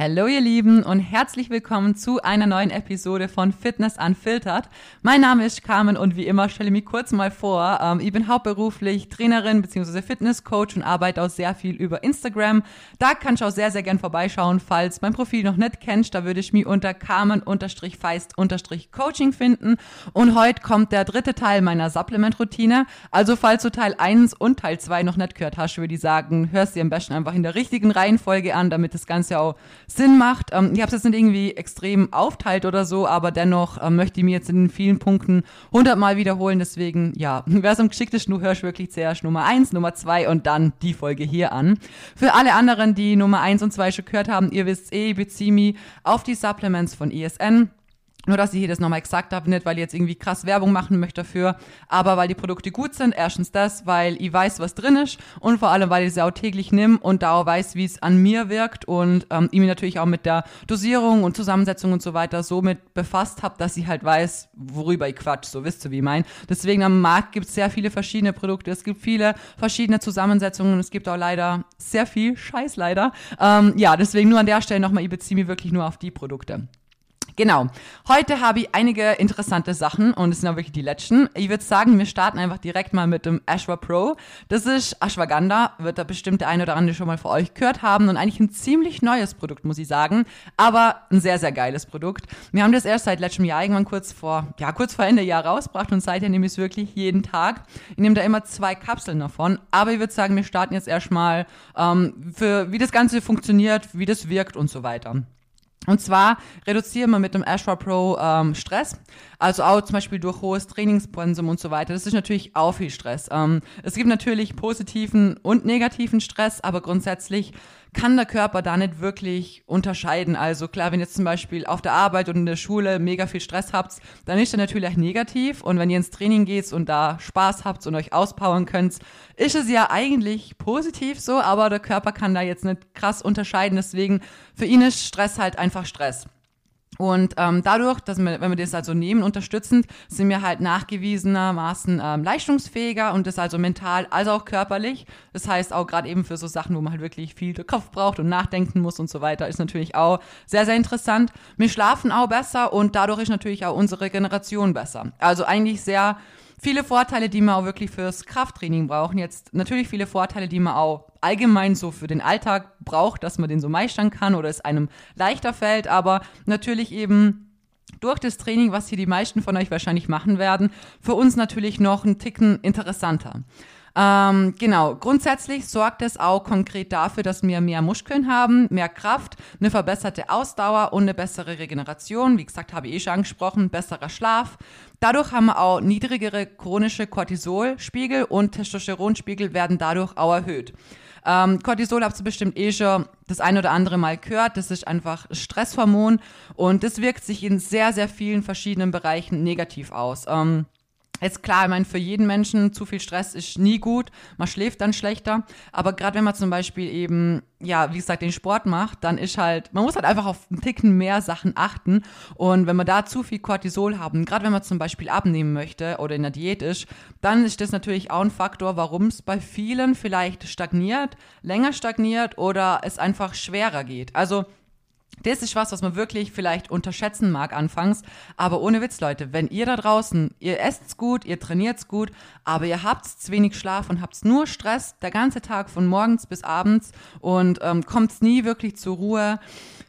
Hallo ihr Lieben und herzlich willkommen zu einer neuen Episode von Fitness Unfiltered. Mein Name ist Carmen und wie immer stelle ich mich kurz mal vor. Ähm, ich bin hauptberuflich Trainerin bzw. Fitnesscoach und arbeite auch sehr viel über Instagram. Da kannst du auch sehr, sehr gern vorbeischauen, falls mein Profil noch nicht kennst. Da würde ich mich unter Carmen-Feist-Coaching finden. Und heute kommt der dritte Teil meiner Supplement-Routine. Also falls du Teil 1 und Teil 2 noch nicht gehört hast, würde ich sagen, hörst dir am besten einfach in der richtigen Reihenfolge an, damit das Ganze auch Sinn macht. Ähm, ich habe es jetzt nicht irgendwie extrem aufteilt oder so, aber dennoch ähm, möchte ich mir jetzt in vielen Punkten hundertmal wiederholen. Deswegen, ja, wer es am geschicktesten, du hörst wirklich zuerst Nummer eins, Nummer zwei und dann die Folge hier an. Für alle anderen, die Nummer eins und zwei schon gehört haben, ihr wisst eh, ich beziehe mich auf die Supplements von ESN. Nur, dass ich hier das nochmal exakt habe, nicht weil ich jetzt irgendwie krass Werbung machen möchte dafür, aber weil die Produkte gut sind. Erstens das, weil ich weiß, was drin ist und vor allem, weil ich sie auch täglich nehme und da auch weiß, wie es an mir wirkt und ähm, ich mich natürlich auch mit der Dosierung und Zusammensetzung und so weiter so mit befasst habe, dass ich halt weiß, worüber ich quatsch. So wisst ihr, wie ich meine. Deswegen am Markt gibt es sehr viele verschiedene Produkte. Es gibt viele verschiedene Zusammensetzungen. Es gibt auch leider sehr viel Scheiß leider. Ähm, ja, deswegen nur an der Stelle nochmal, ich beziehe mich wirklich nur auf die Produkte. Genau. Heute habe ich einige interessante Sachen und es sind auch wirklich die letzten. Ich würde sagen, wir starten einfach direkt mal mit dem Ashwa Pro. Das ist Ashwagandha, wird da bestimmt der eine oder andere schon mal für euch gehört haben und eigentlich ein ziemlich neues Produkt, muss ich sagen, aber ein sehr, sehr geiles Produkt. Wir haben das erst seit letztem Jahr irgendwann kurz vor, ja, kurz vor Ende Jahr rausgebracht und seitdem nehme ich es wirklich jeden Tag. Ich nehme da immer zwei Kapseln davon, aber ich würde sagen, wir starten jetzt erstmal ähm, für, wie das Ganze funktioniert, wie das wirkt und so weiter. Und zwar reduzieren wir mit dem Ashra Pro ähm, Stress, also auch zum Beispiel durch hohes Trainingspensum und so weiter. Das ist natürlich auch viel Stress. Ähm, es gibt natürlich positiven und negativen Stress, aber grundsätzlich kann der Körper da nicht wirklich unterscheiden. Also klar, wenn ihr jetzt zum Beispiel auf der Arbeit und in der Schule mega viel Stress habt, dann ist das natürlich negativ. Und wenn ihr ins Training geht und da Spaß habt und euch auspowern könnt, ist es ja eigentlich positiv so, aber der Körper kann da jetzt nicht krass unterscheiden. Deswegen, für ihn ist Stress halt einfach Stress. Und ähm, dadurch, dass wir, wenn wir das also nehmen, unterstützend, sind wir halt nachgewiesenermaßen ähm, leistungsfähiger und das also mental als auch körperlich. Das heißt auch gerade eben für so Sachen, wo man halt wirklich viel Kopf braucht und nachdenken muss und so weiter, ist natürlich auch sehr, sehr interessant. Wir schlafen auch besser und dadurch ist natürlich auch unsere Regeneration besser. Also eigentlich sehr viele Vorteile, die man auch wirklich fürs Krafttraining brauchen. Jetzt natürlich viele Vorteile, die man auch allgemein so für den Alltag braucht, dass man den so meistern kann oder es einem leichter fällt, aber natürlich eben durch das Training, was hier die meisten von euch wahrscheinlich machen werden, für uns natürlich noch einen Ticken interessanter. Ähm, genau, grundsätzlich sorgt es auch konkret dafür, dass wir mehr Muskeln haben, mehr Kraft, eine verbesserte Ausdauer und eine bessere Regeneration. Wie gesagt, habe ich eh schon angesprochen, besserer Schlaf. Dadurch haben wir auch niedrigere chronische Cortisolspiegel und Testosteronspiegel werden dadurch auch erhöht. Ähm, Cortisol habt ihr bestimmt eh schon das ein oder andere Mal gehört. Das ist einfach Stresshormon und das wirkt sich in sehr, sehr vielen verschiedenen Bereichen negativ aus. Ähm, Jetzt klar, ich meine, für jeden Menschen zu viel Stress ist nie gut. Man schläft dann schlechter. Aber gerade wenn man zum Beispiel eben, ja, wie gesagt, den Sport macht, dann ist halt, man muss halt einfach auf einen Ticken mehr Sachen achten. Und wenn man da zu viel Cortisol haben, gerade wenn man zum Beispiel abnehmen möchte oder in der Diät ist, dann ist das natürlich auch ein Faktor, warum es bei vielen vielleicht stagniert, länger stagniert oder es einfach schwerer geht. Also, das ist was, was man wirklich vielleicht unterschätzen mag anfangs. Aber ohne Witz, Leute, wenn ihr da draußen, ihr esst's gut, ihr trainiert's gut, aber ihr habt zu wenig Schlaf und habt nur Stress der ganze Tag von morgens bis abends und ähm, kommt's nie wirklich zur Ruhe,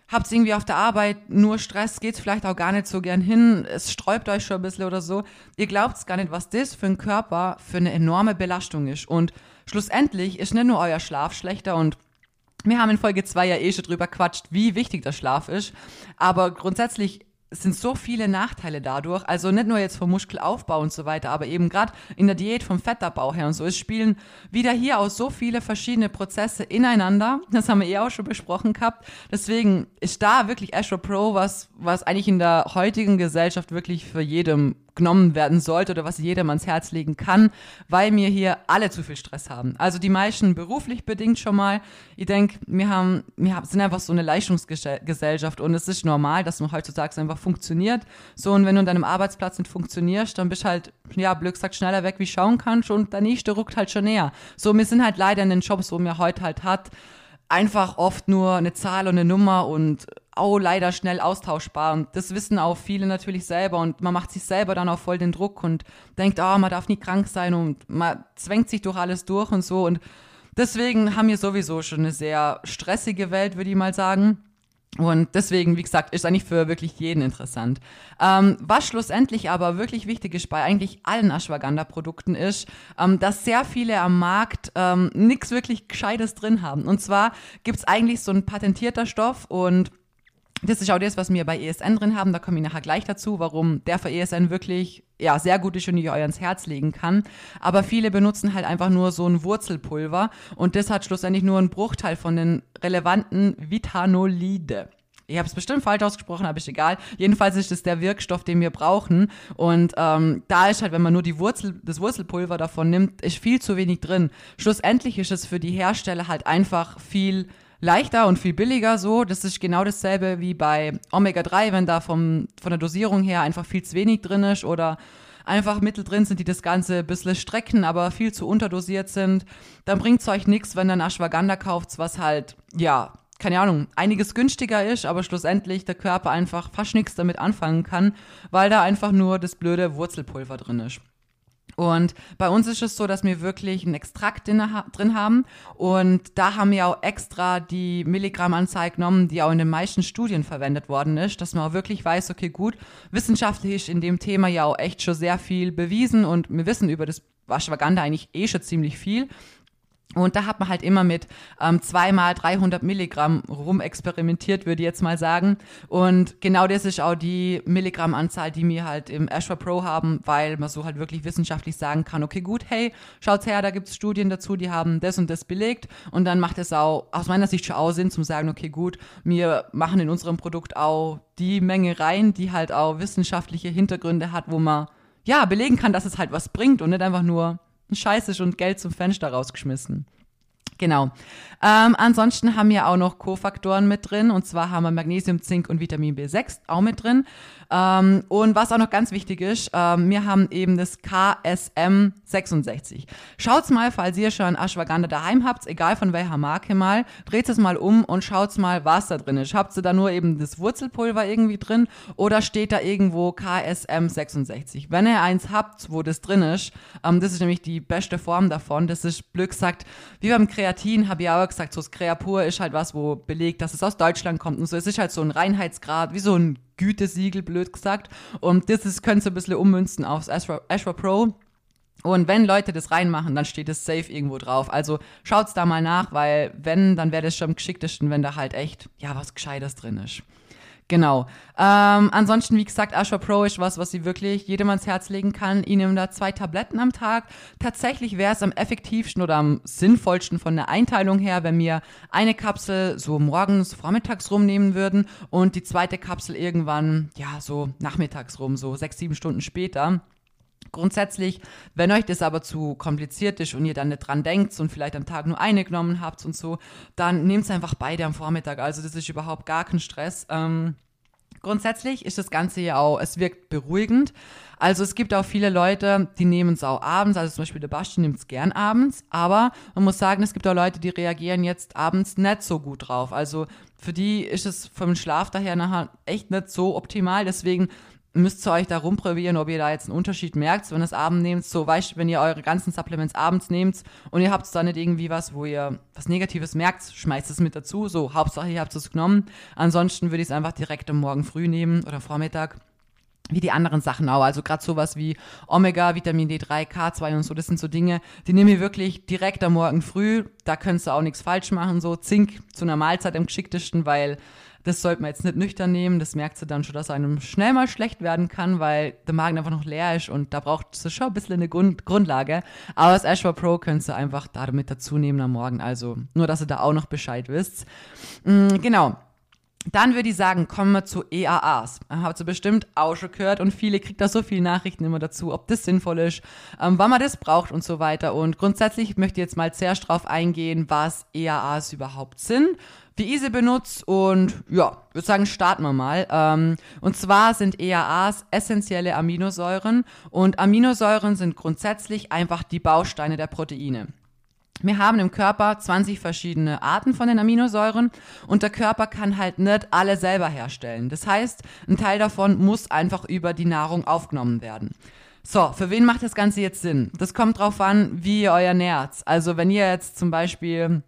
habt irgendwie auf der Arbeit nur Stress, geht's vielleicht auch gar nicht so gern hin, es sträubt euch schon ein bisschen oder so. Ihr glaubt's gar nicht, was das für ein Körper für eine enorme Belastung ist. Und schlussendlich ist nicht nur euer Schlaf schlechter und wir haben in Folge 2 ja eh schon drüber quatscht, wie wichtig der Schlaf ist. Aber grundsätzlich sind so viele Nachteile dadurch. Also nicht nur jetzt vom Muskelaufbau und so weiter, aber eben gerade in der Diät vom Fettabbau her und so. Es spielen wieder hier aus so viele verschiedene Prozesse ineinander. Das haben wir eh auch schon besprochen gehabt. Deswegen ist da wirklich Astro Pro was, was eigentlich in der heutigen Gesellschaft wirklich für jedem genommen werden sollte oder was jedem ans Herz legen kann, weil wir hier alle zu viel Stress haben. Also die meisten beruflich bedingt schon mal. Ich denke, wir haben, wir sind einfach so eine Leistungsgesellschaft und es ist normal, dass man heutzutage einfach funktioniert. So, und wenn du an deinem Arbeitsplatz nicht funktionierst, dann bist halt, ja, Glück sagt schneller weg, wie schauen kannst und der nächste ruckt halt schon näher. So, wir sind halt leider in den Jobs, wo man heute halt hat, einfach oft nur eine Zahl und eine Nummer und auch leider schnell austauschbar. Und das wissen auch viele natürlich selber und man macht sich selber dann auch voll den Druck und denkt, oh, man darf nie krank sein und man zwängt sich durch alles durch und so. Und deswegen haben wir sowieso schon eine sehr stressige Welt, würde ich mal sagen. Und deswegen, wie gesagt, ist eigentlich für wirklich jeden interessant. Ähm, was schlussendlich aber wirklich wichtig ist bei eigentlich allen Ashwagandha-Produkten ist, ähm, dass sehr viele am Markt ähm, nichts wirklich Gescheites drin haben. Und zwar gibt's eigentlich so ein patentierter Stoff und das ist auch das, was wir bei ESN drin haben. Da komme ich nachher gleich dazu, warum der für ESN wirklich ja, sehr gut ist und ich euch ans Herz legen kann. Aber viele benutzen halt einfach nur so ein Wurzelpulver und das hat schlussendlich nur einen Bruchteil von den relevanten Vitanolide. Ich habe es bestimmt falsch ausgesprochen, aber ist egal. Jedenfalls ist es der Wirkstoff, den wir brauchen. Und ähm, da ist halt, wenn man nur die Wurzel, das Wurzelpulver davon nimmt, ist viel zu wenig drin. Schlussendlich ist es für die Hersteller halt einfach viel leichter und viel billiger so. Das ist genau dasselbe wie bei Omega-3, wenn da vom, von der Dosierung her einfach viel zu wenig drin ist oder einfach Mittel drin sind, die das Ganze ein bisschen strecken, aber viel zu unterdosiert sind, dann bringt es euch nichts, wenn ihr ein Ashwagandha kauft, was halt, ja, keine Ahnung, einiges günstiger ist, aber schlussendlich der Körper einfach fast nichts damit anfangen kann, weil da einfach nur das blöde Wurzelpulver drin ist. Und bei uns ist es so, dass wir wirklich einen Extrakt drin haben. Und da haben wir auch extra die Milligrammanzahl genommen, die auch in den meisten Studien verwendet worden ist, dass man auch wirklich weiß, okay, gut, wissenschaftlich ist in dem Thema ja auch echt schon sehr viel bewiesen und wir wissen über das Ashwagandha eigentlich eh schon ziemlich viel. Und da hat man halt immer mit ähm, zweimal 300 Milligramm rumexperimentiert, würde ich jetzt mal sagen. Und genau das ist auch die Milligrammanzahl, die wir halt im Ashwa Pro haben, weil man so halt wirklich wissenschaftlich sagen kann, okay, gut, hey, schaut's her, da gibt's Studien dazu, die haben das und das belegt. Und dann macht es auch aus meiner Sicht schon auch Sinn, zum sagen, okay, gut, wir machen in unserem Produkt auch die Menge rein, die halt auch wissenschaftliche Hintergründe hat, wo man ja belegen kann, dass es halt was bringt und nicht einfach nur scheiße und Geld zum Fenster rausgeschmissen. Genau. Ähm, ansonsten haben wir auch noch Kofaktoren mit drin. Und zwar haben wir Magnesium, Zink und Vitamin B6 auch mit drin. Ähm, und was auch noch ganz wichtig ist, ähm, wir haben eben das KSM 66. Schaut's mal, falls ihr schon Ashwagandha daheim habt, egal von welcher Marke mal, dreht es mal um und schaut's mal, was da drin ist. Habt ihr da nur eben das Wurzelpulver irgendwie drin oder steht da irgendwo KSM 66? Wenn ihr eins habt, wo das drin ist, ähm, das ist nämlich die beste Form davon. Das ist blöd gesagt, wie beim Kreatin, habe ich auch gesagt, so das Creapur ist halt was, wo belegt, dass es aus Deutschland kommt und so. Es ist halt so ein Reinheitsgrad, wie so ein Gütesiegel, blöd gesagt. Und das ist, könnt ihr ein bisschen ummünzen aufs Ashra, Ashra Pro. Und wenn Leute das reinmachen, dann steht es safe irgendwo drauf. Also schaut's da mal nach, weil wenn, dann wäre das schon am geschicktesten, wenn da halt echt, ja, was Gescheites drin ist. Genau. Ähm, ansonsten, wie gesagt, Ashwa Pro ist was, was sie wirklich jedem ans Herz legen kann. Ich nehme da zwei Tabletten am Tag. Tatsächlich wäre es am effektivsten oder am sinnvollsten von der Einteilung her, wenn wir eine Kapsel so morgens, vormittags rumnehmen würden und die zweite Kapsel irgendwann, ja, so nachmittags rum, so sechs, sieben Stunden später. Grundsätzlich, wenn euch das aber zu kompliziert ist und ihr dann nicht dran denkt und vielleicht am Tag nur eine genommen habt und so, dann nehmt einfach beide am Vormittag. Also das ist überhaupt gar kein Stress. Ähm, grundsätzlich ist das Ganze ja auch, es wirkt beruhigend. Also es gibt auch viele Leute, die nehmen es auch abends, also zum Beispiel der Basti nimmt es gern abends, aber man muss sagen, es gibt auch Leute, die reagieren jetzt abends nicht so gut drauf. Also für die ist es vom Schlaf daher nachher echt nicht so optimal. Deswegen müsst ihr euch da rumprobieren, ob ihr da jetzt einen Unterschied merkt, wenn ihr es abends nehmt. So, weißt wenn ihr eure ganzen Supplements abends nehmt und ihr habt da nicht irgendwie was, wo ihr was Negatives merkt, schmeißt es mit dazu. So, Hauptsache, ihr habt es genommen. Ansonsten würde ich es einfach direkt am Morgen früh nehmen oder Vormittag. Wie die anderen Sachen auch. Also gerade sowas wie Omega, Vitamin D3, K2 und so, das sind so Dinge, die nehme ich wirklich direkt am Morgen früh. Da könntest du auch nichts falsch machen. So Zink zu einer Mahlzeit am geschicktesten, weil das sollte man jetzt nicht nüchtern nehmen. Das merkt sie dann schon, dass einem schnell mal schlecht werden kann, weil der Magen einfach noch leer ist und da braucht es schon ein bisschen eine Grund Grundlage. Aber das Ashwa Pro könnt ihr einfach damit dazu nehmen am Morgen. Also nur, dass ihr da auch noch Bescheid wisst. Mhm, genau. Dann würde ich sagen, kommen wir zu EAAs. Habt ihr bestimmt auch schon gehört und viele kriegt da so viele Nachrichten immer dazu, ob das sinnvoll ist, ähm, wann man das braucht und so weiter. Und grundsätzlich möchte ich jetzt mal zuerst drauf eingehen, was EAAs überhaupt sind, wie ich sie benutze und ja, würde sagen, starten wir mal. Ähm, und zwar sind EAAs essentielle Aminosäuren und Aminosäuren sind grundsätzlich einfach die Bausteine der Proteine. wir haben im Körper 20 verschiedene Arten von den Aminosäuren und der Körper kann halt nicht alle selber herstellen. Das heißt, ein Teil davon muss einfach über die Nahrung aufgenommen werden. So, für wen macht das Ganze jetzt Sinn? Das kommt drauf an, wie ihr euer nährt. Also wenn ihr jetzt zum Beispiel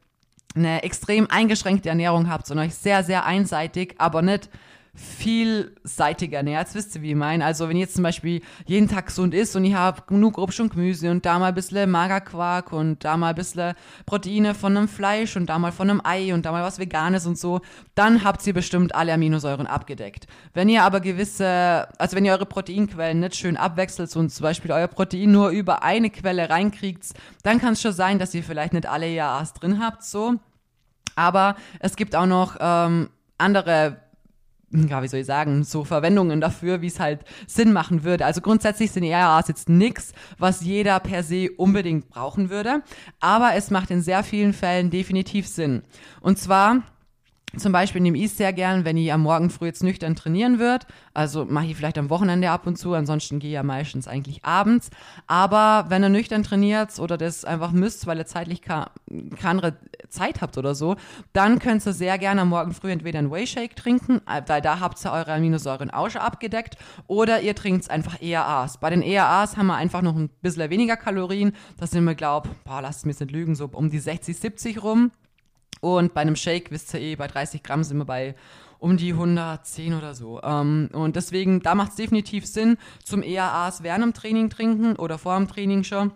eine extrem eingeschränkte Ernährung habt und euch sehr, sehr einseitig, aber nicht vielseitig ernährt. Jetzt wisst ihr, wie ich meine. Also wenn ihr jetzt zum Beispiel jeden Tag gesund isst und ich habe genug Obst und Gemüse und da mal ein bisschen Magerquark und da mal ein bisschen Proteine von einem Fleisch und da mal von einem Ei und da mal was Veganes und so, dann habt ihr bestimmt alle Aminosäuren abgedeckt. Wenn ihr aber gewisse, also wenn ihr eure Proteinquellen nicht schön abwechselt und zum Beispiel euer Protein nur über eine Quelle reinkriegt, dann kann es schon sein, dass ihr vielleicht nicht alle EAAs drin habt, so. Aber es gibt auch noch ähm, andere ja, wie soll ich sagen, so Verwendungen dafür, wie es halt Sinn machen würde. Also grundsätzlich sind ERAs jetzt nichts, was jeder per se unbedingt brauchen würde, aber es macht in sehr vielen Fällen definitiv Sinn. Und zwar zum Beispiel nehme ich es sehr gern, wenn ich am Morgen früh jetzt nüchtern trainieren wird. Also mache ich vielleicht am Wochenende ab und zu, ansonsten gehe ich ja meistens eigentlich abends. Aber wenn ihr nüchtern trainiert oder das einfach müsst, weil ihr zeitlich keine Zeit habt oder so, dann könnt ihr sehr gerne am Morgen früh entweder einen Whey Shake trinken, äh, weil da habt ihr eure Aminosäuren auch schon abgedeckt, oder ihr trinkt einfach ERAs. Bei den ERAs haben wir einfach noch ein bisschen weniger Kalorien. Da sind wir, glaub, boah, lasst mich nicht lügen, so um die 60, 70 rum. Und bei einem Shake, wisst ihr eh, bei 30 Gramm sind wir bei um die 110 oder so. Ähm, und deswegen, da macht es definitiv Sinn, zum EAAs während dem Training trinken oder vor dem Training schon.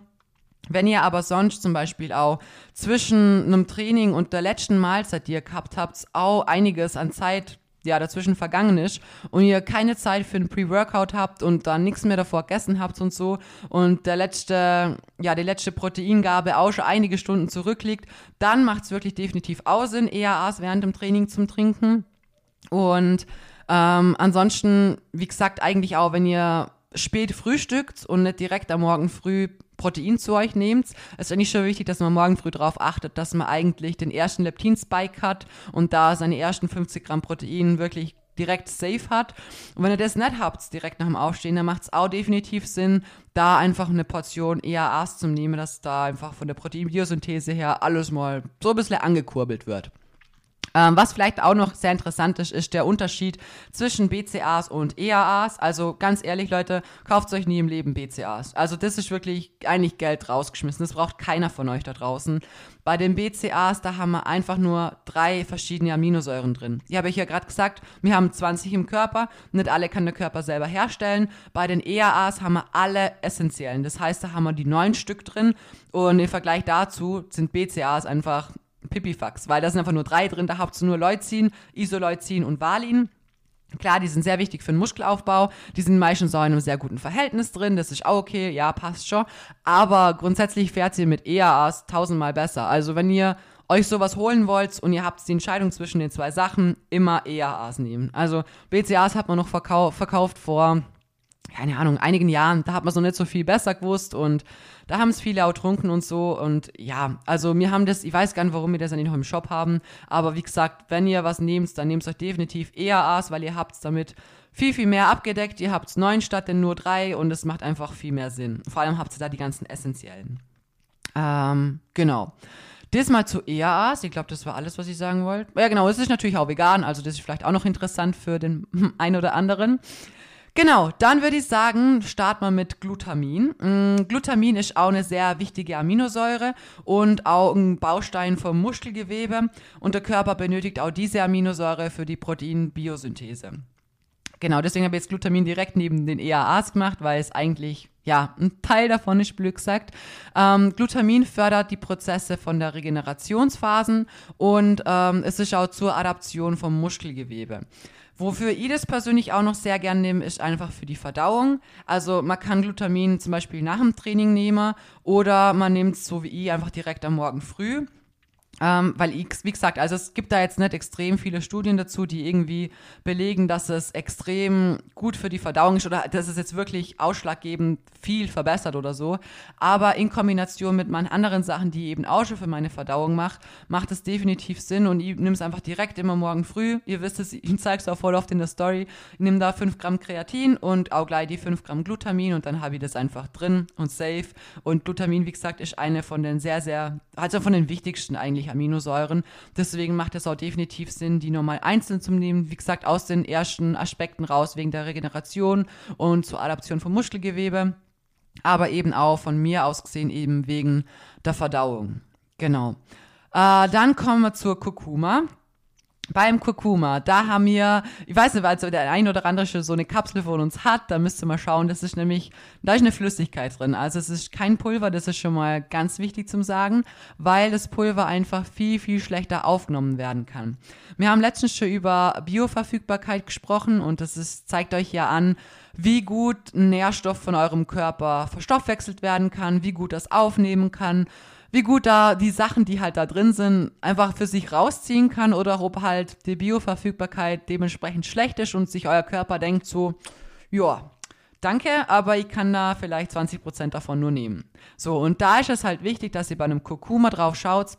Wenn ihr aber sonst zum Beispiel auch zwischen einem Training und der letzten Mahlzeit, die ihr gehabt habt, auch einiges an Zeit ja dazwischen vergangen ist und ihr keine Zeit für ein Pre-Workout habt und dann nichts mehr davor gegessen habt und so und der letzte, ja, die letzte Proteingabe auch schon einige Stunden zurückliegt, dann macht es wirklich definitiv auch Sinn, EAAs während dem Training zum Trinken. Und ähm, ansonsten, wie gesagt, eigentlich auch, wenn ihr spät frühstückt und nicht direkt am Morgen früh Protein zu euch nehmt. Es ist eigentlich schon wichtig, dass man morgen früh darauf achtet, dass man eigentlich den ersten Leptin-Spike hat und da seine ersten 50 Gramm Protein wirklich direkt safe hat. Und wenn ihr das nicht habt, direkt nach dem Aufstehen, dann macht es auch definitiv Sinn, da einfach eine Portion EAAs zu nehmen, dass da einfach von der Proteinbiosynthese her alles mal so ein bisschen angekurbelt wird. Ähm, was vielleicht auch noch sehr interessant ist, ist der Unterschied zwischen BCAs und EAAs. Also ganz ehrlich, Leute, kauft euch nie im Leben BCAs. Also das ist wirklich eigentlich Geld rausgeschmissen. Das braucht keiner von euch da draußen. Bei den BCAs, da haben wir einfach nur drei verschiedene Aminosäuren drin. Ich habe ja gerade gesagt, wir haben 20 im Körper. Nicht alle kann der Körper selber herstellen. Bei den EAAs haben wir alle essentiellen. Das heißt, da haben wir die neun Stück drin. Und im Vergleich dazu sind BCAs einfach Pipifax, weil da sind einfach nur drei drin, da habt ihr nur Leucin, Isoleucin und Valin. Klar, die sind sehr wichtig für den Muskelaufbau. Die sind meistens auch in einem sehr guten Verhältnis drin. Das ist auch okay, ja, passt schon. Aber grundsätzlich fährt ihr mit EAAs tausendmal besser. Also wenn ihr euch sowas holen wollt und ihr habt die Entscheidung zwischen den zwei Sachen, immer EAAs nehmen. Also BCAs hat man noch verkau verkauft vor keine Ahnung, einigen Jahren, da hat man so nicht so viel besser gewusst und da haben es viele auch trunken und so und ja, also wir haben das, ich weiß gar nicht, warum wir das nicht noch im Shop haben, aber wie gesagt, wenn ihr was nehmt, dann nehmt euch definitiv aus, weil ihr habt damit viel, viel mehr abgedeckt, ihr habt neun statt denn nur drei und es macht einfach viel mehr Sinn. Vor allem habt ihr da die ganzen essentiellen. Ähm, genau. Das mal zu EAAs. Ich glaube, das war alles, was ich sagen wollte. Ja, genau, es ist natürlich auch vegan, also das ist vielleicht auch noch interessant für den einen oder anderen. Genau, dann würde ich sagen, starten wir mit Glutamin. Mm, Glutamin ist auch eine sehr wichtige Aminosäure und auch ein Baustein vom Muskelgewebe und der Körper benötigt auch diese Aminosäure für die Proteinbiosynthese. Genau, deswegen habe ich jetzt Glutamin direkt neben den EAAs gemacht, weil es eigentlich ja, ein Teil davon ist blöd gesagt. Ähm, Glutamin fördert die Prozesse von der Regenerationsphasen und ähm, es ist auch zur Adaption vom Muskelgewebe. Wofür ich das persönlich auch noch sehr gern nehme, ist einfach für die Verdauung. Also man kann Glutamin zum Beispiel nach dem Training nehmen oder man nimmt es so wie ich einfach direkt am Morgen früh. Ähm, weil, ich, wie gesagt, also es gibt da jetzt nicht extrem viele Studien dazu, die irgendwie belegen, dass es extrem gut für die Verdauung ist oder dass es jetzt wirklich ausschlaggebend viel verbessert oder so. Aber in Kombination mit meinen anderen Sachen, die eben auch schon für meine Verdauung mache, macht es definitiv Sinn und ich nehme es einfach direkt immer morgen früh. Ihr wisst es, ich zeige es auch voll oft in der Story. Ich nehme da 5 Gramm Kreatin und auch gleich die 5 Gramm Glutamin und dann habe ich das einfach drin und safe. Und Glutamin, wie gesagt, ist eine von den sehr, sehr, also von den wichtigsten eigentlich eigentlich Aminosäuren. Deswegen macht es auch definitiv Sinn, die nochmal einzeln zu nehmen. Wie gesagt, aus den ersten Aspekten raus, wegen der Regeneration und zur Adaption von Muskelgewebe. Aber eben auch von mir aus gesehen eben wegen der Verdauung. Genau. Äh, dann kommen wir zur Kurkuma beim Kurkuma, da haben wir, ich weiß nicht, weil so der ein oder andere schon so eine Kapsel von uns hat, da müsst ihr mal schauen, das ist nämlich, da ist eine Flüssigkeit drin. Also es ist kein Pulver, das ist schon mal ganz wichtig zum Sagen, weil das Pulver einfach viel, viel schlechter aufgenommen werden kann. Wir haben letztens schon über Bioverfügbarkeit gesprochen und das ist, zeigt euch ja an, wie gut ein Nährstoff von eurem Körper verstoffwechselt werden kann, wie gut das aufnehmen kann wie gut da die Sachen, die halt da drin sind, einfach für sich rausziehen kann oder ob halt die Bioverfügbarkeit dementsprechend schlecht ist und sich euer Körper denkt so, ja, danke, aber ich kann da vielleicht 20% davon nur nehmen. So, und da ist es halt wichtig, dass ihr bei einem Kurkuma drauf schaut,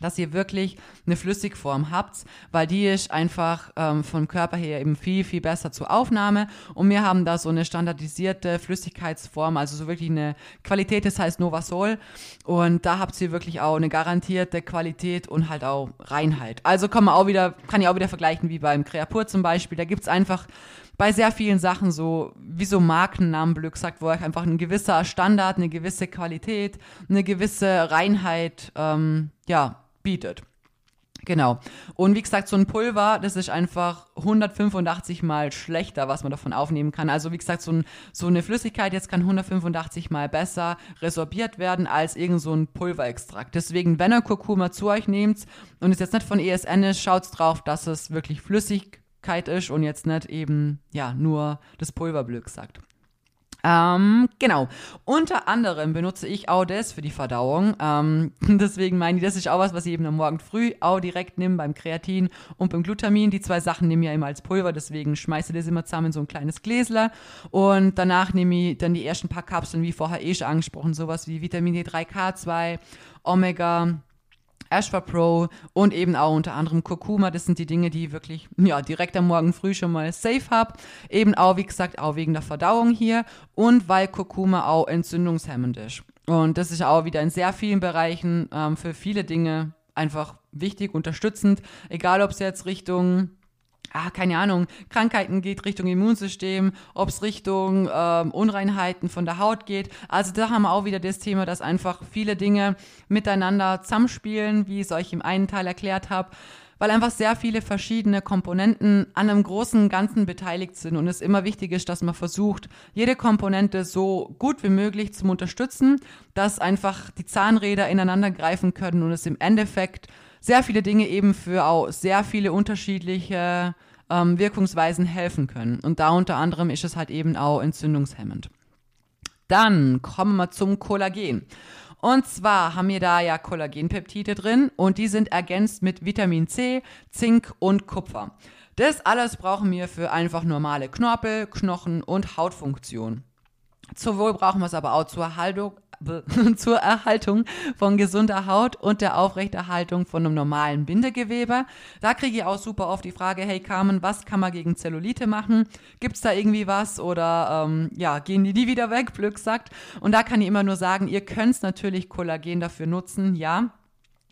dass ihr wirklich eine Flüssigform habt, weil die ist einfach ähm, vom Körper her eben viel, viel besser zur Aufnahme. Und wir haben da so eine standardisierte Flüssigkeitsform, also so wirklich eine Qualität, das heißt Novasol. Und da habt ihr wirklich auch eine garantierte Qualität und halt auch Reinheit. Also kann man auch wieder, kann ich auch wieder vergleichen wie beim Creapur zum Beispiel. Da gibt's einfach bei sehr vielen Sachen so, wie so Markennamen blöd sagt, wo euch einfach ein gewisser Standard, eine gewisse Qualität, eine gewisse Reinheit, ähm, ja, bietet. Genau. Und wie gesagt, so ein Pulver, das ist einfach 185 mal schlechter, was man davon aufnehmen kann. Also wie gesagt, so, ein, so eine Flüssigkeit jetzt kann 185 mal besser resorbiert werden als irgend so ein Pulverextrakt. Deswegen, wenn ihr Kurkuma zu euch nehmt und es jetzt nicht von ESN ist, schaut drauf, dass es wirklich Flüssigkeit ist und jetzt nicht eben, ja, nur das Pulver blöd sagt. Ähm, genau. Unter anderem benutze ich auch das für die Verdauung. Ähm, deswegen meine ich, das ist auch was, was ich eben am Morgen früh auch direkt nehme beim Kreatin und beim Glutamin. Die zwei Sachen nehme ich ja immer als Pulver, deswegen schmeiße ich das immer zusammen in so ein kleines Gläsler. Und danach nehme ich dann die ersten paar Kapseln, wie vorher eh schon angesprochen, sowas wie Vitamin D3K2, Omega, Ashwa Pro und eben auch unter anderem Kurkuma. Das sind die Dinge, die ich wirklich ja, direkt am Morgen früh schon mal safe habe. Eben auch, wie gesagt, auch wegen der Verdauung hier und weil Kurkuma auch entzündungshemmend ist. Und das ist auch wieder in sehr vielen Bereichen ähm, für viele Dinge einfach wichtig, unterstützend. Egal, ob es jetzt Richtung ah, keine Ahnung, Krankheiten geht, Richtung Immunsystem, ob es Richtung ähm, Unreinheiten von der Haut geht. Also da haben wir auch wieder das Thema, dass einfach viele Dinge miteinander zusammenspielen, wie ich es euch im einen Teil erklärt habe weil einfach sehr viele verschiedene Komponenten an einem großen Ganzen beteiligt sind und es immer wichtig ist, dass man versucht, jede Komponente so gut wie möglich zu unterstützen, dass einfach die Zahnräder ineinander greifen können und es im Endeffekt sehr viele Dinge eben für auch sehr viele unterschiedliche ähm, Wirkungsweisen helfen können. Und da unter anderem ist es halt eben auch entzündungshemmend. Dann kommen wir zum Kollagen. Und zwar haben wir da ja Kollagenpeptide drin und die sind ergänzt mit Vitamin C, Zink und Kupfer. Das alles brauchen wir für einfach normale Knorpel, Knochen und Hautfunktion. Sowohl brauchen wir es aber auch zur Erhaltung, zur Erhaltung von gesunder Haut und der Aufrechterhaltung von einem normalen Bindegewebe. Da kriege ich auch super oft die Frage, hey Carmen, was kann man gegen Zellulite machen? Gibt es da irgendwie was oder ähm, ja, gehen die nie wieder weg, Glück sagt. Und da kann ich immer nur sagen, ihr könnt natürlich Kollagen dafür nutzen, ja.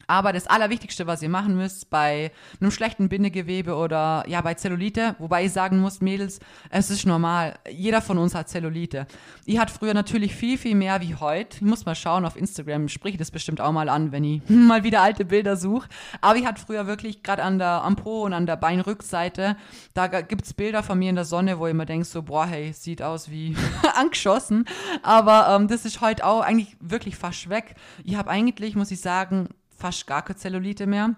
Aber das Allerwichtigste, was ihr machen müsst bei einem schlechten Bindegewebe oder ja bei Zellulite, wobei ich sagen muss, Mädels, es ist normal. Jeder von uns hat Zellulite. Ich hatte früher natürlich viel, viel mehr wie heute. Ich muss mal schauen, auf Instagram spreche ich das bestimmt auch mal an, wenn ich mal wieder alte Bilder suche. Aber ich hatte früher wirklich gerade an der am und an der Beinrückseite, da gibt es Bilder von mir in der Sonne, wo ich immer denke so, boah, hey, sieht aus wie angeschossen. Aber ähm, das ist heute auch eigentlich wirklich fast weg. Ich habe eigentlich, muss ich sagen, fast gar keine Zellulite mehr.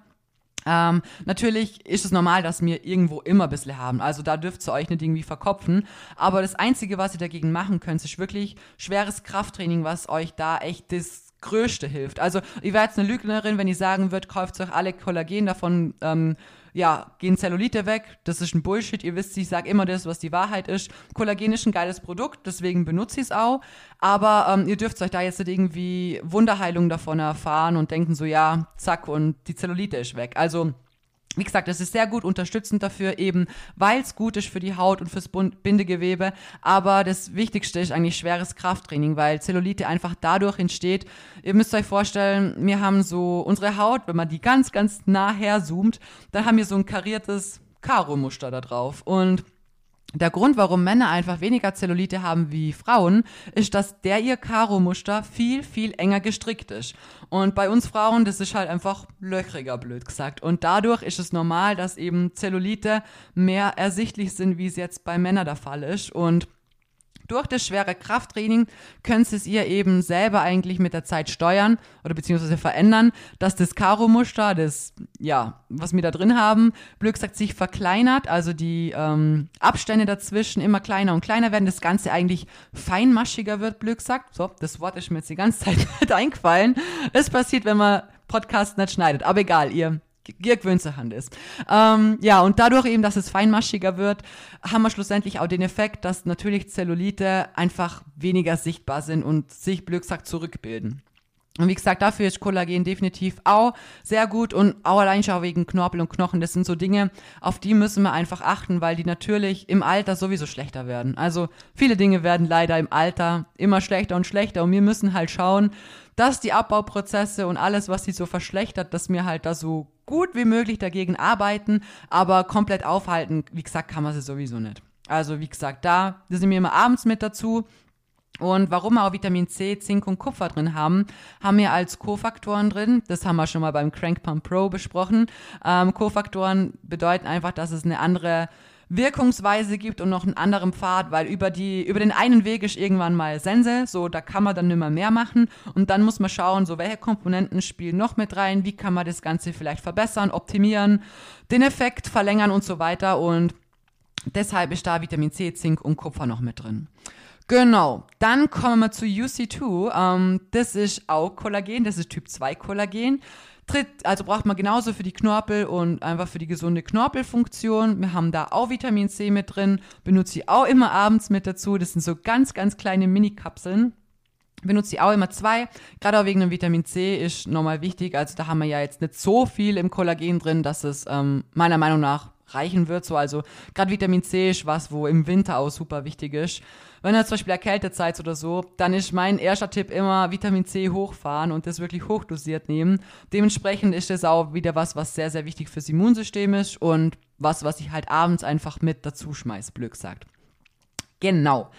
Ähm, natürlich ist es normal, dass wir irgendwo immer ein bisschen haben. Also da dürft ihr euch nicht irgendwie verkopfen. Aber das Einzige, was ihr dagegen machen könnt, ist wirklich schweres Krafttraining, was euch da echt das Größte hilft. Also ich wäre jetzt eine Lügnerin, wenn ich sagen würde, kauft euch alle Kollagen davon, ähm, ja, gehen Zellulite weg. Das ist ein Bullshit. Ihr wisst, ich sage immer das, was die Wahrheit ist. Kollagen ist ein geiles Produkt, deswegen benutze ich es auch. Aber ähm, ihr dürft euch da jetzt nicht irgendwie Wunderheilung davon erfahren und denken so, ja, zack, und die Zellulite ist weg. Also wie gesagt, es ist sehr gut unterstützend dafür, eben weil es gut ist für die Haut und fürs Bindegewebe. Aber das Wichtigste ist eigentlich schweres Krafttraining, weil Zellulite einfach dadurch entsteht. Ihr müsst euch vorstellen, wir haben so unsere Haut, wenn man die ganz, ganz nah her zoomt, dann haben wir so ein kariertes Karo-Muster da drauf. Und der Grund, warum Männer einfach weniger Zellulite haben wie Frauen, ist, dass der ihr Karo-Muster viel, viel enger gestrickt ist. Und bei uns Frauen, das ist halt einfach löchriger, blöd gesagt. Und dadurch ist es normal, dass eben Zellulite mehr ersichtlich sind, wie es jetzt bei Männern der Fall ist. Und durch das schwere Krafttraining könnt es ihr eben selber eigentlich mit der Zeit steuern oder beziehungsweise verändern, dass das Karo-Muster, das, ja, was wir da drin haben, blöd gesagt, sich verkleinert, also die ähm, Abstände dazwischen immer kleiner und kleiner werden, das Ganze eigentlich feinmaschiger wird, blöd gesagt. So, das Wort ist mir jetzt die ganze Zeit nicht eingefallen. Es passiert, wenn man Podcast nicht schneidet, aber egal, ihr Hand ist. Ähm, ja, und dadurch eben, dass es feinmaschiger wird, haben wir schlussendlich auch den Effekt, dass natürlich Zellulite einfach weniger sichtbar sind und sich blöd gesagt zurückbilden. Und wie gesagt, dafür ist Kollagen definitiv auch sehr gut und auch allein schon wegen Knorpel und Knochen. Das sind so Dinge, auf die müssen wir einfach achten, weil die natürlich im Alter sowieso schlechter werden. Also viele Dinge werden leider im Alter immer schlechter und schlechter und wir müssen halt schauen, dass die Abbauprozesse und alles, was sie so verschlechtert, dass wir halt da so gut wie möglich dagegen arbeiten, aber komplett aufhalten, wie gesagt, kann man sie sowieso nicht. Also wie gesagt, da, das sind wir immer abends mit dazu. Und warum wir auch Vitamin C, Zink und Kupfer drin haben, haben wir als Kofaktoren drin. Das haben wir schon mal beim Crank Pump Pro besprochen. Ähm, Kofaktoren bedeuten einfach, dass es eine andere Wirkungsweise gibt und noch einen anderen Pfad, weil über die, über den einen Weg ist irgendwann mal Sense, so da kann man dann nimmer mehr machen und dann muss man schauen, so welche Komponenten spielen noch mit rein, wie kann man das Ganze vielleicht verbessern, optimieren, den Effekt verlängern und so weiter und deshalb ist da Vitamin C, Zink und Kupfer noch mit drin. Genau, dann kommen wir zu UC2. Ähm, das ist auch Kollagen, das ist Typ 2 Kollagen tritt, also braucht man genauso für die Knorpel und einfach für die gesunde Knorpelfunktion. Wir haben da auch Vitamin C mit drin, benutze ich auch immer abends mit dazu. Das sind so ganz, ganz kleine Mini-Kapseln. Benutze ich auch immer zwei. Gerade auch wegen dem Vitamin C ist nochmal wichtig. Also da haben wir ja jetzt nicht so viel im Kollagen drin, dass es ähm, meiner Meinung nach reichen wird. So, also gerade Vitamin C ist was, wo im Winter auch super wichtig ist. Wenn ihr zum Beispiel erkältet seid oder so, dann ist mein erster Tipp immer Vitamin C hochfahren und das wirklich hochdosiert nehmen. Dementsprechend ist das auch wieder was, was sehr, sehr wichtig fürs Immunsystem ist und was, was ich halt abends einfach mit dazu schmeiß, Glück sagt. Genau.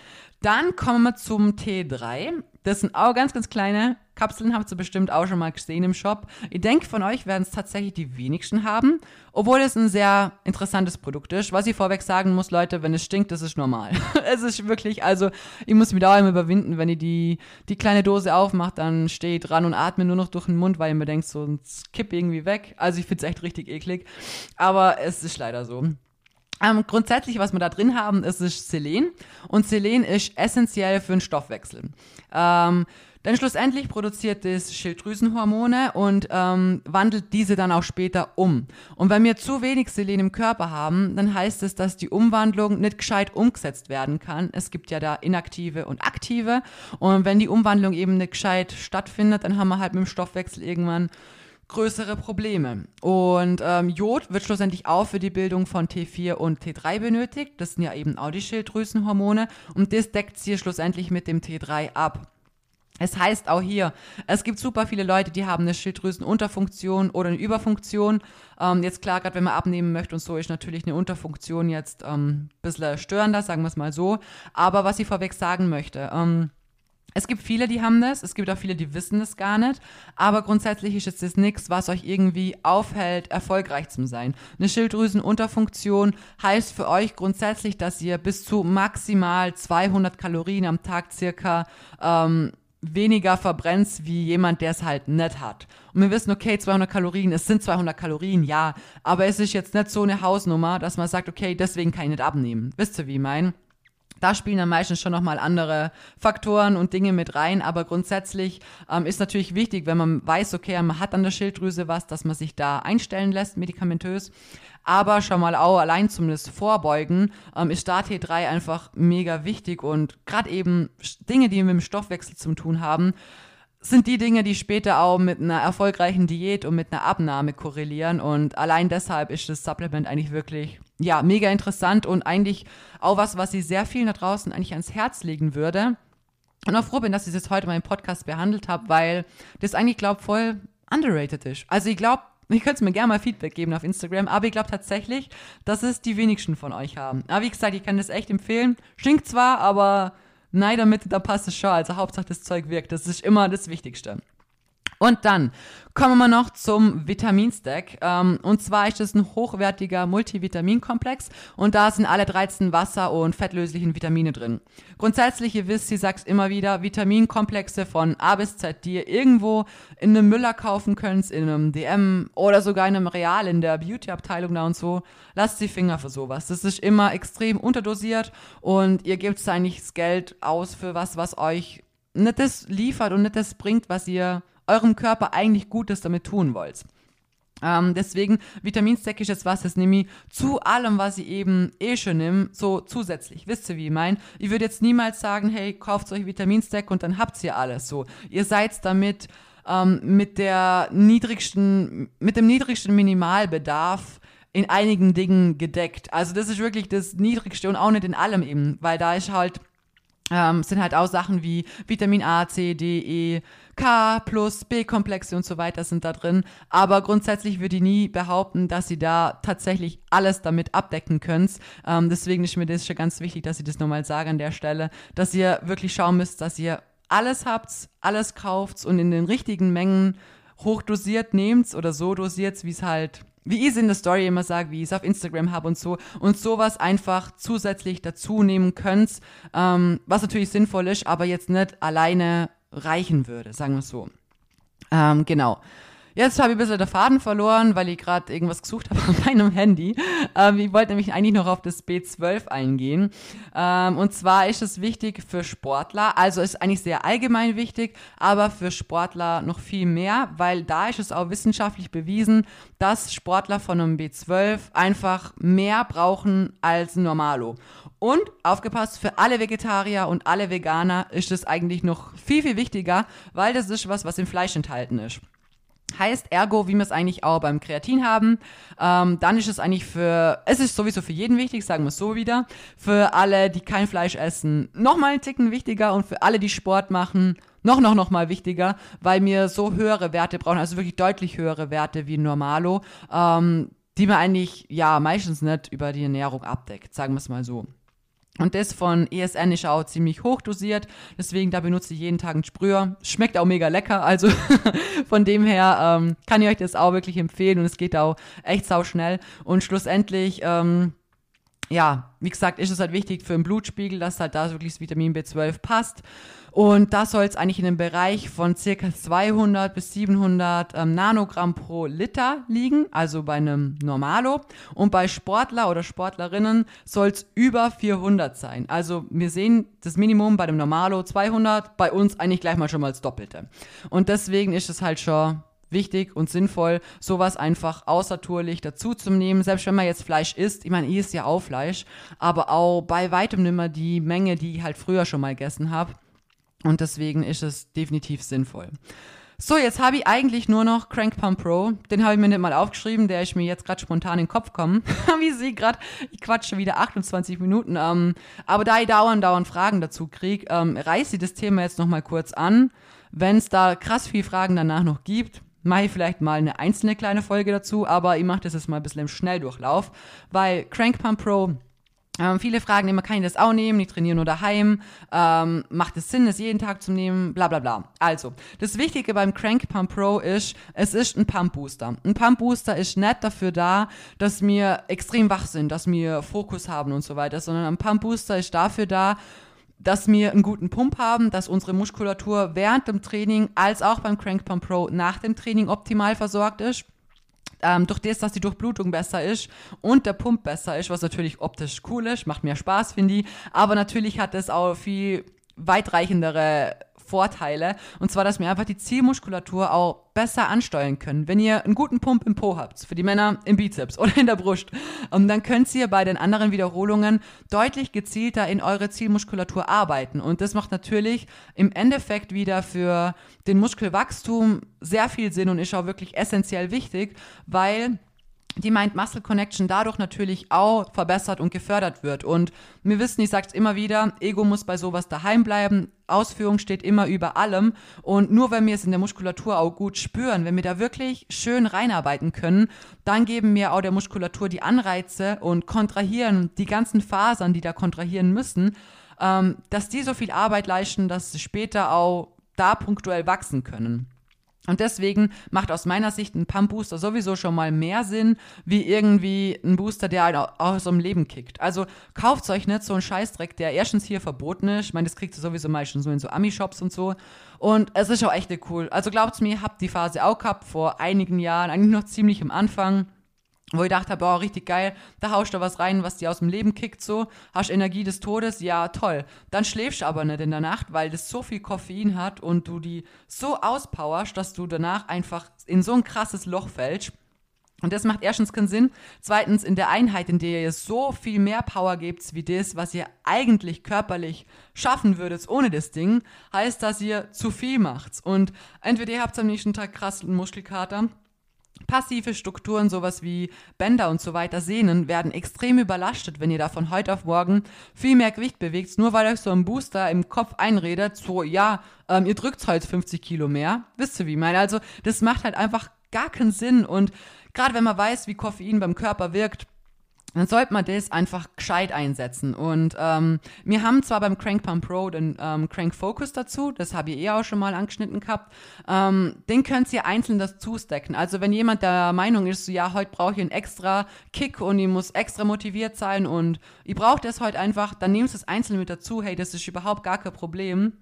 Dann kommen wir zum T3. Das sind auch ganz, ganz kleine Kapseln, habt ihr bestimmt auch schon mal gesehen im Shop. Ich denke, von euch werden es tatsächlich die wenigsten haben, obwohl es ein sehr interessantes Produkt ist. Was ich vorweg sagen muss, Leute, wenn es stinkt, das ist normal. es ist wirklich, also ich muss mich da immer überwinden, wenn ihr die, die kleine Dose aufmacht, dann stehe ich dran und atme nur noch durch den Mund, weil ihr mir denkt, so ein Kipp irgendwie weg. Also ich finde es echt richtig eklig. Aber es ist leider so. Ähm, grundsätzlich, was wir da drin haben, ist, ist Selen. Und Selen ist essentiell für den Stoffwechsel. Ähm, denn schlussendlich produziert es Schilddrüsenhormone und ähm, wandelt diese dann auch später um. Und wenn wir zu wenig Selen im Körper haben, dann heißt es, dass die Umwandlung nicht gescheit umgesetzt werden kann. Es gibt ja da inaktive und aktive. Und wenn die Umwandlung eben nicht gescheit stattfindet, dann haben wir halt mit dem Stoffwechsel irgendwann größere Probleme. Und ähm, Jod wird schlussendlich auch für die Bildung von T4 und T3 benötigt. Das sind ja eben auch die Schilddrüsenhormone. Und das deckt sie schlussendlich mit dem T3 ab. Es heißt auch hier, es gibt super viele Leute, die haben eine Schilddrüsenunterfunktion oder eine Überfunktion. Ähm, jetzt klar, gerade wenn man abnehmen möchte und so, ist natürlich eine Unterfunktion jetzt ähm, ein bisschen störender, sagen wir es mal so. Aber was ich vorweg sagen möchte, ähm, es gibt viele, die haben das, es gibt auch viele, die wissen das gar nicht, aber grundsätzlich ist es das nichts, was euch irgendwie aufhält, erfolgreich zu sein. Eine Schilddrüsenunterfunktion heißt für euch grundsätzlich, dass ihr bis zu maximal 200 Kalorien am Tag circa ähm, weniger verbrennt wie jemand, der es halt nicht hat. Und wir wissen, okay, 200 Kalorien, es sind 200 Kalorien, ja, aber es ist jetzt nicht so eine Hausnummer, dass man sagt, okay, deswegen kann ich nicht abnehmen. Wisst ihr, wie ich meine? Da spielen dann meistens schon nochmal andere Faktoren und Dinge mit rein, aber grundsätzlich ähm, ist natürlich wichtig, wenn man weiß, okay, man hat an der Schilddrüse was, dass man sich da einstellen lässt, medikamentös. Aber schon mal auch allein zumindest vorbeugen, ähm, ist da T3 einfach mega wichtig und gerade eben Dinge, die mit dem Stoffwechsel zu tun haben, sind die Dinge, die später auch mit einer erfolgreichen Diät und mit einer Abnahme korrelieren. Und allein deshalb ist das Supplement eigentlich wirklich, ja, mega interessant und eigentlich auch was, was ich sehr vielen da draußen eigentlich ans Herz legen würde. Und auch froh bin, dass ich das heute mal im Podcast behandelt habe, weil das eigentlich, glaube voll underrated ist. Also ich glaube, ich könnte mir gerne mal Feedback geben auf Instagram, aber ich glaube tatsächlich, dass es die wenigsten von euch haben. Aber wie gesagt, ich kann das echt empfehlen. Stinkt zwar, aber Nein, damit, da passt es schon. Also Hauptsache das Zeug wirkt. Das ist immer das Wichtigste. Und dann kommen wir noch zum Vitaminstack. Ähm, und zwar ist es ein hochwertiger Multivitaminkomplex und da sind alle 13 Wasser- und fettlöslichen Vitamine drin. Grundsätzlich, ihr wisst, sie sagt immer wieder, Vitaminkomplexe von A bis Z, die ihr irgendwo in einem Müller kaufen könnt, in einem DM oder sogar in einem Real, in der Beauty-Abteilung da und so. Lasst die Finger für sowas. Das ist immer extrem unterdosiert und ihr gebt eigentlich das Geld aus für was, was euch nicht das liefert und nicht das bringt, was ihr eurem Körper eigentlich Gutes damit tun wollt. Ähm, deswegen, Vitaminstack ist jetzt was, das nehme ich zu allem, was ich eben eh schon nehme, so zusätzlich. Wisst ihr, wie ich meine? Ich würde jetzt niemals sagen, hey, kauft euch Vitaminstack und dann habt ihr alles so. Ihr seid damit ähm, mit der niedrigsten, mit dem niedrigsten Minimalbedarf in einigen Dingen gedeckt. Also das ist wirklich das Niedrigste und auch nicht in allem eben, weil da ist halt, ähm, sind halt auch Sachen wie Vitamin A, C, D, E, K plus B-Komplexe und so weiter sind da drin. Aber grundsätzlich würde ich nie behaupten, dass sie da tatsächlich alles damit abdecken könnt. Ähm, deswegen ist mir das schon ganz wichtig, dass ich das nochmal sage an der Stelle, dass ihr wirklich schauen müsst, dass ihr alles habt, alles kauft und in den richtigen Mengen hochdosiert nehmt oder so dosiert, wie es halt wie ich es in der Story immer sage, wie ich es auf Instagram habe und so, und sowas einfach zusätzlich dazu nehmen könnt, ähm, was natürlich sinnvoll ist, aber jetzt nicht alleine reichen würde, sagen wir es so. Ähm, genau. Jetzt habe ich ein bisschen den Faden verloren, weil ich gerade irgendwas gesucht habe auf meinem Handy. Ähm, ich wollte nämlich eigentlich noch auf das B12 eingehen. Ähm, und zwar ist es wichtig für Sportler, also ist eigentlich sehr allgemein wichtig, aber für Sportler noch viel mehr, weil da ist es auch wissenschaftlich bewiesen, dass Sportler von einem B12 einfach mehr brauchen als Normalo. Und aufgepasst, für alle Vegetarier und alle Veganer ist es eigentlich noch viel, viel wichtiger, weil das ist was, was im Fleisch enthalten ist. Heißt ergo, wie wir es eigentlich auch beim Kreatin haben, ähm, dann ist es eigentlich für, es ist sowieso für jeden wichtig, sagen wir es so wieder. Für alle, die kein Fleisch essen, nochmal einen Ticken wichtiger und für alle, die Sport machen, noch, noch, noch mal wichtiger, weil wir so höhere Werte brauchen, also wirklich deutlich höhere Werte wie Normalo, ähm, die man eigentlich, ja, meistens nicht über die Ernährung abdeckt, sagen wir es mal so. Und das von ESN ist auch ziemlich hoch dosiert. Deswegen, da benutze ich jeden Tag einen Sprüher. Schmeckt auch mega lecker. Also von dem her ähm, kann ich euch das auch wirklich empfehlen. Und es geht auch echt sau schnell. Und schlussendlich, ähm, ja, wie gesagt, ist es halt wichtig für den Blutspiegel, dass halt da wirklich das Vitamin B12 passt. Und da soll es eigentlich in einem Bereich von circa 200 bis 700 ähm, Nanogramm pro Liter liegen, also bei einem Normalo. Und bei Sportler oder Sportlerinnen soll es über 400 sein. Also wir sehen das Minimum bei dem Normalo 200, bei uns eigentlich gleich mal schon mal das Doppelte. Und deswegen ist es halt schon wichtig und sinnvoll, sowas einfach außertourlich dazu zu nehmen. Selbst wenn man jetzt Fleisch isst, ich meine, ich isst ja auch Fleisch, aber auch bei weitem nimmer die Menge, die ich halt früher schon mal gegessen habe. Und deswegen ist es definitiv sinnvoll. So, jetzt habe ich eigentlich nur noch Crank Pump Pro. Den habe ich mir nicht mal aufgeschrieben, der ist mir jetzt gerade spontan in den Kopf gekommen. Wie sie gerade, ich quatsche wieder 28 Minuten. Ähm, aber da ich dauernd, dauernd Fragen dazu kriege, ähm, reiße ich das Thema jetzt nochmal kurz an. Wenn es da krass viele Fragen danach noch gibt, mache ich vielleicht mal eine einzelne kleine Folge dazu, aber ich mache das jetzt mal ein bisschen im Schnelldurchlauf, weil Crank Pump Pro ähm, viele fragen immer, kann ich das auch nehmen? Ich trainiere nur daheim. Ähm, macht es Sinn, es jeden Tag zu nehmen? Bla bla bla. Also, das Wichtige beim Crank Pump Pro ist, es ist ein Pump Booster. Ein Pump Booster ist nicht dafür da, dass wir extrem wach sind, dass wir Fokus haben und so weiter, sondern ein Pump Booster ist dafür da, dass wir einen guten Pump haben, dass unsere Muskulatur während dem Training als auch beim Crank Pump Pro nach dem Training optimal versorgt ist ähm, durch das, dass die Durchblutung besser ist und der Pump besser ist, was natürlich optisch cool ist, macht mehr Spaß, finde ich. Aber natürlich hat es auch viel weitreichendere Vorteile. Und zwar, dass wir einfach die Zielmuskulatur auch besser ansteuern können. Wenn ihr einen guten Pump im Po habt, für die Männer im Bizeps oder in der Brust, ähm, dann könnt ihr bei den anderen Wiederholungen deutlich gezielter in eure Zielmuskulatur arbeiten. Und das macht natürlich im Endeffekt wieder für den Muskelwachstum sehr viel Sinn und ist auch wirklich essentiell wichtig, weil die Mind-Muscle-Connection dadurch natürlich auch verbessert und gefördert wird. Und wir wissen, ich sage es immer wieder, Ego muss bei sowas daheim bleiben. Ausführung steht immer über allem. Und nur wenn wir es in der Muskulatur auch gut spüren, wenn wir da wirklich schön reinarbeiten können, dann geben wir auch der Muskulatur die Anreize und kontrahieren die ganzen Fasern, die da kontrahieren müssen, ähm, dass die so viel Arbeit leisten, dass sie später auch da punktuell wachsen können. Und deswegen macht aus meiner Sicht ein Pump-Booster sowieso schon mal mehr Sinn, wie irgendwie ein Booster, der halt aus dem Leben kickt. Also kauft euch nicht so einen Scheißdreck, der erstens hier verboten ist. Ich meine, das kriegt ihr sowieso meistens so in so Ami-Shops und so. Und es ist auch echt cool. Also glaubt's mir, habt die Phase auch gehabt vor einigen Jahren, eigentlich noch ziemlich am Anfang wo ich dachte, boah, richtig geil, da haust du was rein, was dir aus dem Leben kickt, so, hast Energie des Todes, ja, toll. Dann schläfst du aber nicht in der Nacht, weil das so viel Koffein hat und du die so auspowerst, dass du danach einfach in so ein krasses Loch fällst. Und das macht erstens keinen Sinn. Zweitens, in der Einheit, in der ihr so viel mehr Power gebt, wie das, was ihr eigentlich körperlich schaffen würdet ohne das Ding, heißt, dass ihr zu viel macht. Und entweder ihr habt am nächsten Tag krassen Muskelkater Passive Strukturen, sowas wie Bänder und so weiter, Sehnen, werden extrem überlastet, wenn ihr da von heute auf morgen viel mehr Gewicht bewegt, nur weil euch so ein Booster im Kopf einredet, so, ja, ähm, ihr drückt heute 50 Kilo mehr. Wisst ihr, wie ich meine? Also, das macht halt einfach gar keinen Sinn und gerade wenn man weiß, wie Koffein beim Körper wirkt, dann sollte man das einfach gescheit einsetzen. Und ähm, wir haben zwar beim Crank Pump Pro den ähm, Crank Focus dazu, das habe ich eh auch schon mal angeschnitten gehabt. Ähm, den könnt ihr einzeln dazu stacken. Also wenn jemand der Meinung ist, so, ja, heute brauche ich einen extra Kick und ich muss extra motiviert sein und ich brauche das heute einfach, dann nehmt es einzeln mit dazu. Hey, das ist überhaupt gar kein Problem.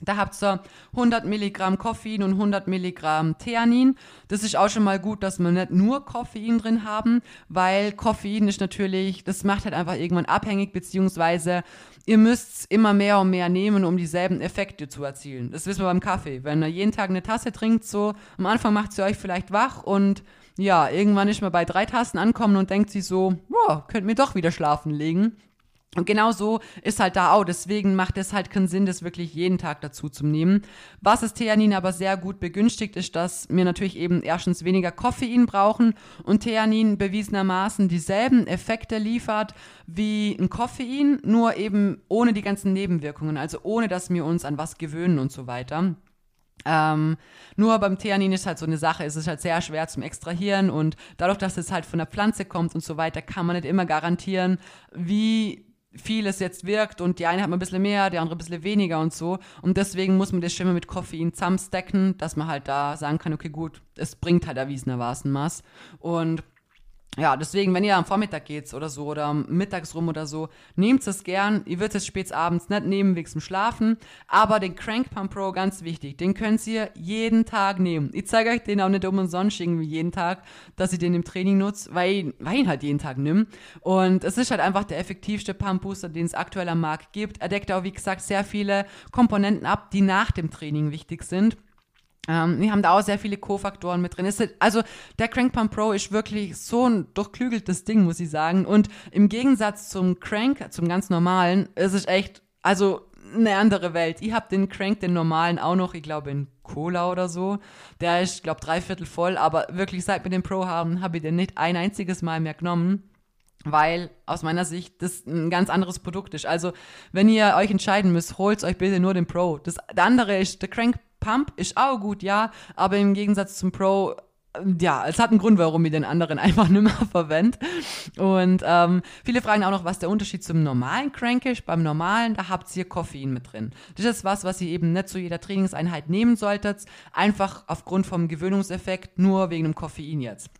Da habt ihr 100 Milligramm Koffein und 100 Milligramm Theanin. Das ist auch schon mal gut, dass wir nicht nur Koffein drin haben, weil Koffein ist natürlich, das macht halt einfach irgendwann abhängig, beziehungsweise ihr müsst immer mehr und mehr nehmen, um dieselben Effekte zu erzielen. Das wissen wir beim Kaffee. Wenn ihr jeden Tag eine Tasse trinkt, so, am Anfang macht sie euch vielleicht wach und ja, irgendwann ist man bei drei Tassen ankommen und denkt sich so, boah, könnt mir doch wieder schlafen legen. Und genau so ist halt da auch. Deswegen macht es halt keinen Sinn, das wirklich jeden Tag dazu zu nehmen. Was das Theanin aber sehr gut begünstigt, ist, dass wir natürlich eben erstens weniger Koffein brauchen und Theanin bewiesenermaßen dieselben Effekte liefert wie ein Koffein, nur eben ohne die ganzen Nebenwirkungen, also ohne dass wir uns an was gewöhnen und so weiter. Ähm, nur beim Theanin ist halt so eine Sache, es ist halt sehr schwer zum Extrahieren und dadurch, dass es halt von der Pflanze kommt und so weiter, kann man nicht immer garantieren, wie viel es jetzt wirkt und die eine hat man ein bisschen mehr, die andere ein bisschen weniger und so. Und deswegen muss man das schon mal mit Koffein zusammenstecken, dass man halt da sagen kann, okay, gut, es bringt halt erwiesenermaßen was. Und ja, deswegen, wenn ihr am Vormittag geht oder so oder mittags rum oder so, nehmt es gern. Ihr würdet es spät abends nicht nehmen wegen dem Schlafen. Aber den Crank Pump Pro, ganz wichtig, den könnt ihr jeden Tag nehmen. Ich zeige euch den auch nicht um und sonst irgendwie jeden Tag, dass ihr den im Training nutzt, weil, weil ich ihn halt jeden Tag nimm. Und es ist halt einfach der effektivste Pump Booster, den es aktuell am Markt gibt. Er deckt auch, wie gesagt, sehr viele Komponenten ab, die nach dem Training wichtig sind. Ähm, wir haben da auch sehr viele Co-Faktoren mit drin. also der Crank Pump Pro ist wirklich so ein durchklügeltes Ding, muss ich sagen. Und im Gegensatz zum Crank, zum ganz normalen, ist es echt, also eine andere Welt. Ich habe den Crank, den normalen, auch noch, ich glaube, in Cola oder so. Der ist, glaube drei Viertel voll, aber wirklich seit wir den Pro haben, habe ich den nicht ein einziges Mal mehr genommen weil aus meiner Sicht das ein ganz anderes Produkt ist. Also, wenn ihr euch entscheiden müsst, holt euch bitte nur den Pro. Das der andere ist der Crank Pump ist auch gut, ja, aber im Gegensatz zum Pro ja, es hat einen Grund, warum ich den anderen einfach nicht mehr verwende. Und ähm, viele fragen auch noch, was der Unterschied zum normalen Crank ist. Beim normalen, da habt ihr Koffein mit drin. Das ist was, was ihr eben nicht zu jeder Trainingseinheit nehmen solltet. Einfach aufgrund vom Gewöhnungseffekt, nur wegen dem Koffein jetzt.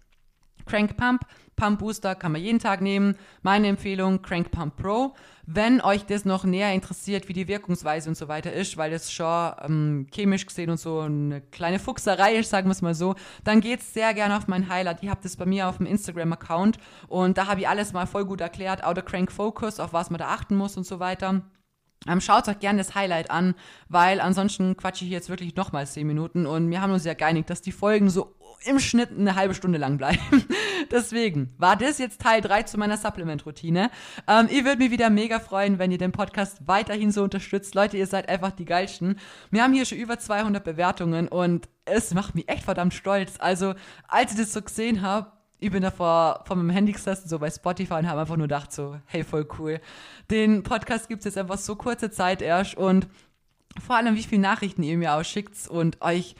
Crank Pump Pump Booster kann man jeden Tag nehmen. Meine Empfehlung Crank Pump Pro. Wenn euch das noch näher interessiert, wie die Wirkungsweise und so weiter ist, weil das schon ähm, chemisch gesehen und so eine kleine Fuchserei ist, sagen wir es mal so, dann geht's sehr gerne auf mein Highlight. Ihr habt das bei mir auf dem Instagram-Account und da habe ich alles mal voll gut erklärt, Outer Crank Focus, auf was man da achten muss und so weiter. Ähm, schaut euch gerne das Highlight an, weil ansonsten quatsche ich jetzt wirklich nochmal zehn Minuten und wir haben uns ja geeinigt, dass die Folgen so im Schnitt eine halbe Stunde lang bleiben. Deswegen war das jetzt Teil 3 zu meiner Supplement-Routine. Ähm, ich würde mich wieder mega freuen, wenn ihr den Podcast weiterhin so unterstützt. Leute, ihr seid einfach die geilsten. Wir haben hier schon über 200 Bewertungen und es macht mich echt verdammt stolz. Also, als ich das so gesehen habe, ich bin davor von meinem Handy gesessen, so bei Spotify und habe einfach nur gedacht so, hey, voll cool. Den Podcast gibt es jetzt einfach so kurze Zeit erst und vor allem, wie viele Nachrichten ihr mir ausschickt und euch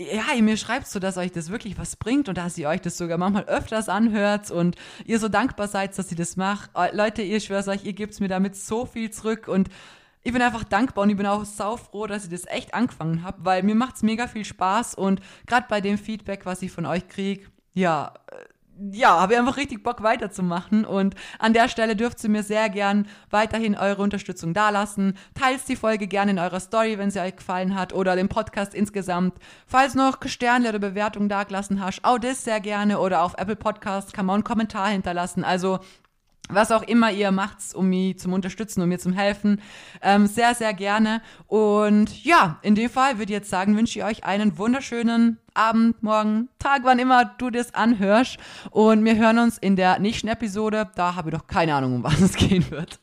ja, ihr mir schreibt so, dass euch das wirklich was bringt und dass ihr euch das sogar manchmal öfters anhört und ihr so dankbar seid, dass ihr das macht. Äh, Leute, ihr schwört euch, ihr gebt mir damit so viel zurück und ich bin einfach dankbar und ich bin auch saufroh, dass ich das echt angefangen habe, weil mir macht es mega viel Spaß und gerade bei dem Feedback, was ich von euch kriege, ja, äh, ja, habe ich einfach richtig Bock weiterzumachen. Und an der Stelle dürft ihr mir sehr gern weiterhin eure Unterstützung dalassen. Teilt die Folge gerne in eurer Story, wenn sie euch gefallen hat, oder den Podcast insgesamt. Falls noch Sterne oder Bewertungen dagelassen hast, auch das sehr gerne. Oder auf Apple Podcasts kann man einen Kommentar hinterlassen. Also was auch immer ihr macht, um mich zum Unterstützen, um mir zum Helfen, ähm, sehr, sehr gerne. Und ja, in dem Fall würde ich jetzt sagen, wünsche ich euch einen wunderschönen Abend, Morgen, Tag, wann immer du das anhörst. Und wir hören uns in der nächsten Episode. Da habe ich doch keine Ahnung, um was es gehen wird.